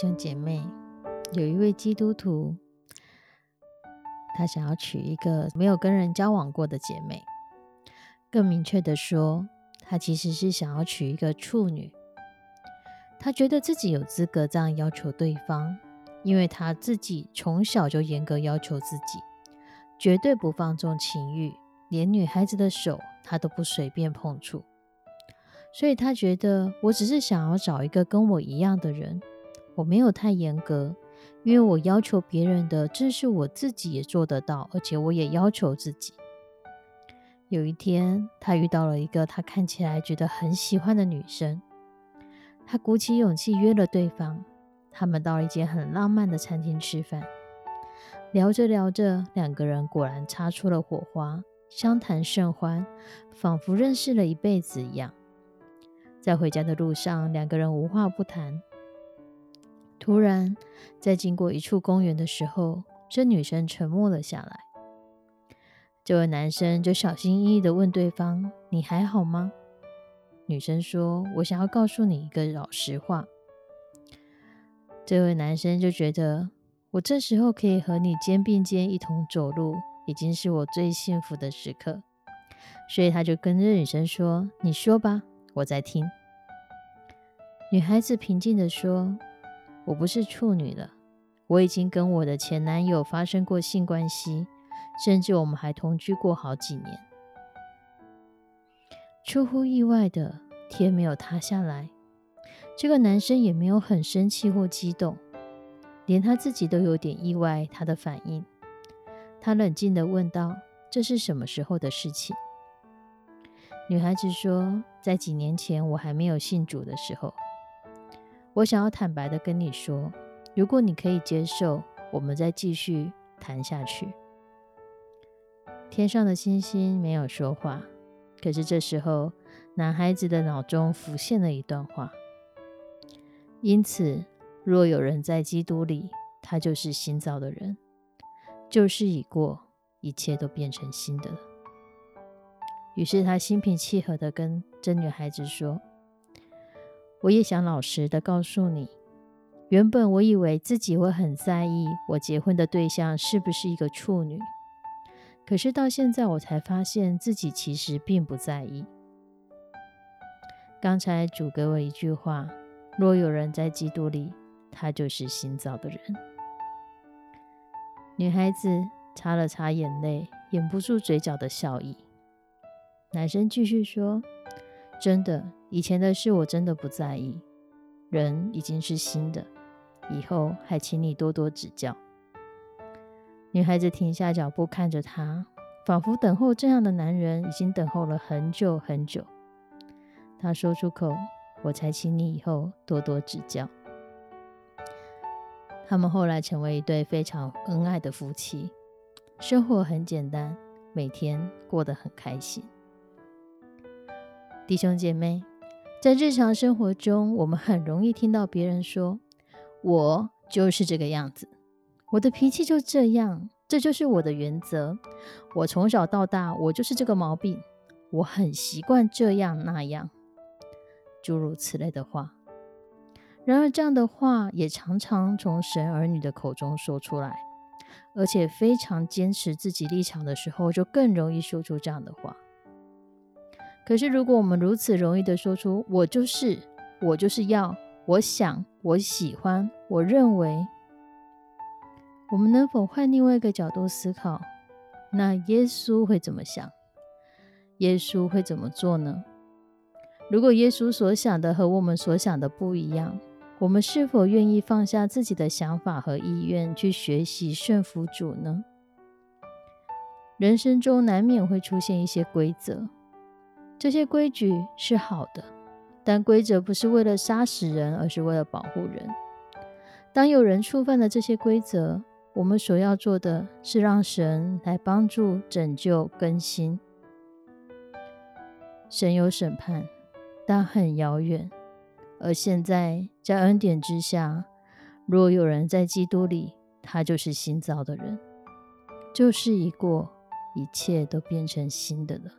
兄姐妹，有一位基督徒，他想要娶一个没有跟人交往过的姐妹。更明确的说，他其实是想要娶一个处女。他觉得自己有资格这样要求对方，因为他自己从小就严格要求自己，绝对不放纵情欲，连女孩子的手他都不随便碰触。所以他觉得，我只是想要找一个跟我一样的人。我没有太严格，因为我要求别人的，正是我自己也做得到，而且我也要求自己。有一天，他遇到了一个他看起来觉得很喜欢的女生，他鼓起勇气约了对方。他们到了一间很浪漫的餐厅吃饭，聊着聊着，两个人果然擦出了火花，相谈甚欢，仿佛认识了一辈子一样。在回家的路上，两个人无话不谈。突然，在经过一处公园的时候，这女生沉默了下来。这位男生就小心翼翼地问对方：“你还好吗？”女生说：“我想要告诉你一个老实话。”这位男生就觉得，我这时候可以和你肩并肩一同走路，已经是我最幸福的时刻。所以他就跟着女生说：“你说吧，我在听。”女孩子平静地说。我不是处女了，我已经跟我的前男友发生过性关系，甚至我们还同居过好几年。出乎意外的，天没有塌下来，这个男生也没有很生气或激动，连他自己都有点意外他的反应。他冷静地问道：“这是什么时候的事情？”女孩子说：“在几年前我还没有信主的时候。”我想要坦白的跟你说，如果你可以接受，我们再继续谈下去。天上的星星没有说话，可是这时候，男孩子的脑中浮现了一段话。因此，若有人在基督里，他就是新造的人，旧事已过，一切都变成新的了。于是他心平气和的跟这女孩子说。我也想老实的告诉你，原本我以为自己会很在意我结婚的对象是不是一个处女，可是到现在我才发现自己其实并不在意。刚才主给我一句话：若有人在基督里，他就是新造的人。女孩子擦了擦眼泪，掩不住嘴角的笑意。男生继续说：“真的。”以前的事我真的不在意，人已经是新的，以后还请你多多指教。女孩子停下脚步，看着他，仿佛等候这样的男人已经等候了很久很久。她说出口：“我才请你以后多多指教。”他们后来成为一对非常恩爱的夫妻，生活很简单，每天过得很开心。弟兄姐妹。在日常生活中，我们很容易听到别人说：“我就是这个样子，我的脾气就这样，这就是我的原则。我从小到大，我就是这个毛病，我很习惯这样那样，诸如此类的话。”然而，这样的话也常常从神儿女的口中说出来，而且非常坚持自己立场的时候，就更容易说出这样的话。可是，如果我们如此容易的说出“我就是，我就是要，我想、我喜欢、我认为。我们能否换另外一个角度思考？那耶稣会怎么想？耶稣会怎么做呢？如果耶稣所想的和我们所想的不一样，我们是否愿意放下自己的想法和意愿，去学习顺服主呢？人生中难免会出现一些规则，这些规矩是好的，但规则不是为了杀死人，而是为了保护人。当有人触犯了这些规则，我们所要做的是让神来帮助、拯救、更新。神有审判，但很遥远。而现在，在恩典之下，若有人在基督里，他就是新造的人，旧事已过，一切都变成新的了。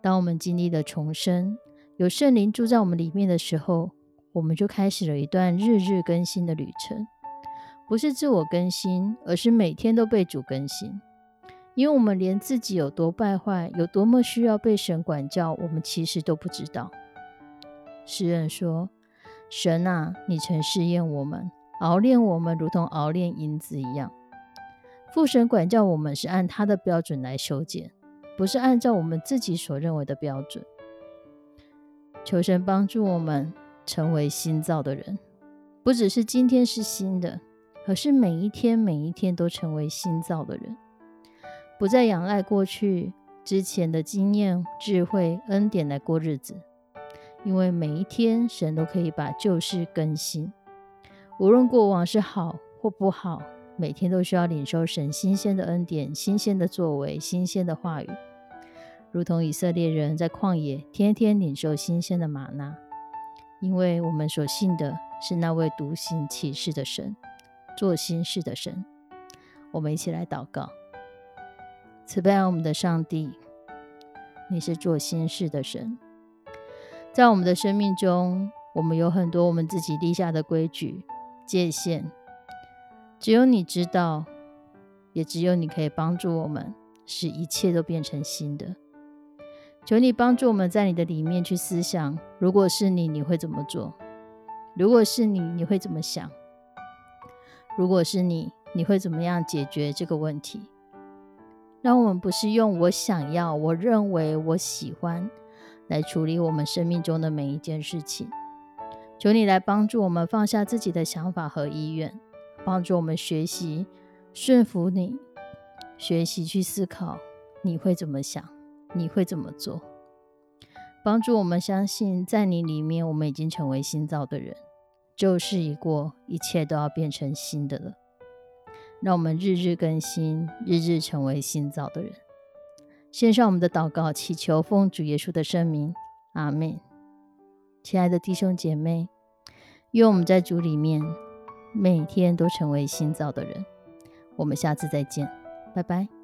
当我们经历了重生，有圣灵住在我们里面的时候，我们就开始了一段日日更新的旅程。不是自我更新，而是每天都被主更新。因为我们连自己有多败坏，有多么需要被神管教，我们其实都不知道。诗人说：“神啊，你曾试验我们，熬炼我们，如同熬炼银子一样。父神管教我们是按他的标准来修剪，不是按照我们自己所认为的标准。求神帮助我们成为新造的人，不只是今天是新的。”可是每一天，每一天都成为新造的人，不再仰赖过去之前的经验、智慧、恩典来过日子。因为每一天，神都可以把旧事更新。无论过往是好或不好，每天都需要领受神新鲜的恩典、新鲜的作为、新鲜的话语，如同以色列人在旷野天天领受新鲜的玛纳。因为我们所信的是那位独行其事的神。做心事的神，我们一起来祷告。慈悲我们的上帝，你是做心事的神。在我们的生命中，我们有很多我们自己立下的规矩、界限，只有你知道，也只有你可以帮助我们，使一切都变成新的。求你帮助我们在你的里面去思想：如果是你，你会怎么做？如果是你，你会怎么想？如果是你，你会怎么样解决这个问题？让我们不是用我想要、我认为、我喜欢来处理我们生命中的每一件事情。求你来帮助我们放下自己的想法和意愿，帮助我们学习顺服你，学习去思考你会怎么想，你会怎么做，帮助我们相信在你里面，我们已经成为新造的人。旧事已过，一切都要变成新的了。让我们日日更新，日日成为新造的人。献上我们的祷告，祈求奉主耶稣的圣名，阿门。亲爱的弟兄姐妹，愿我们在主里面每天都成为新造的人。我们下次再见，拜拜。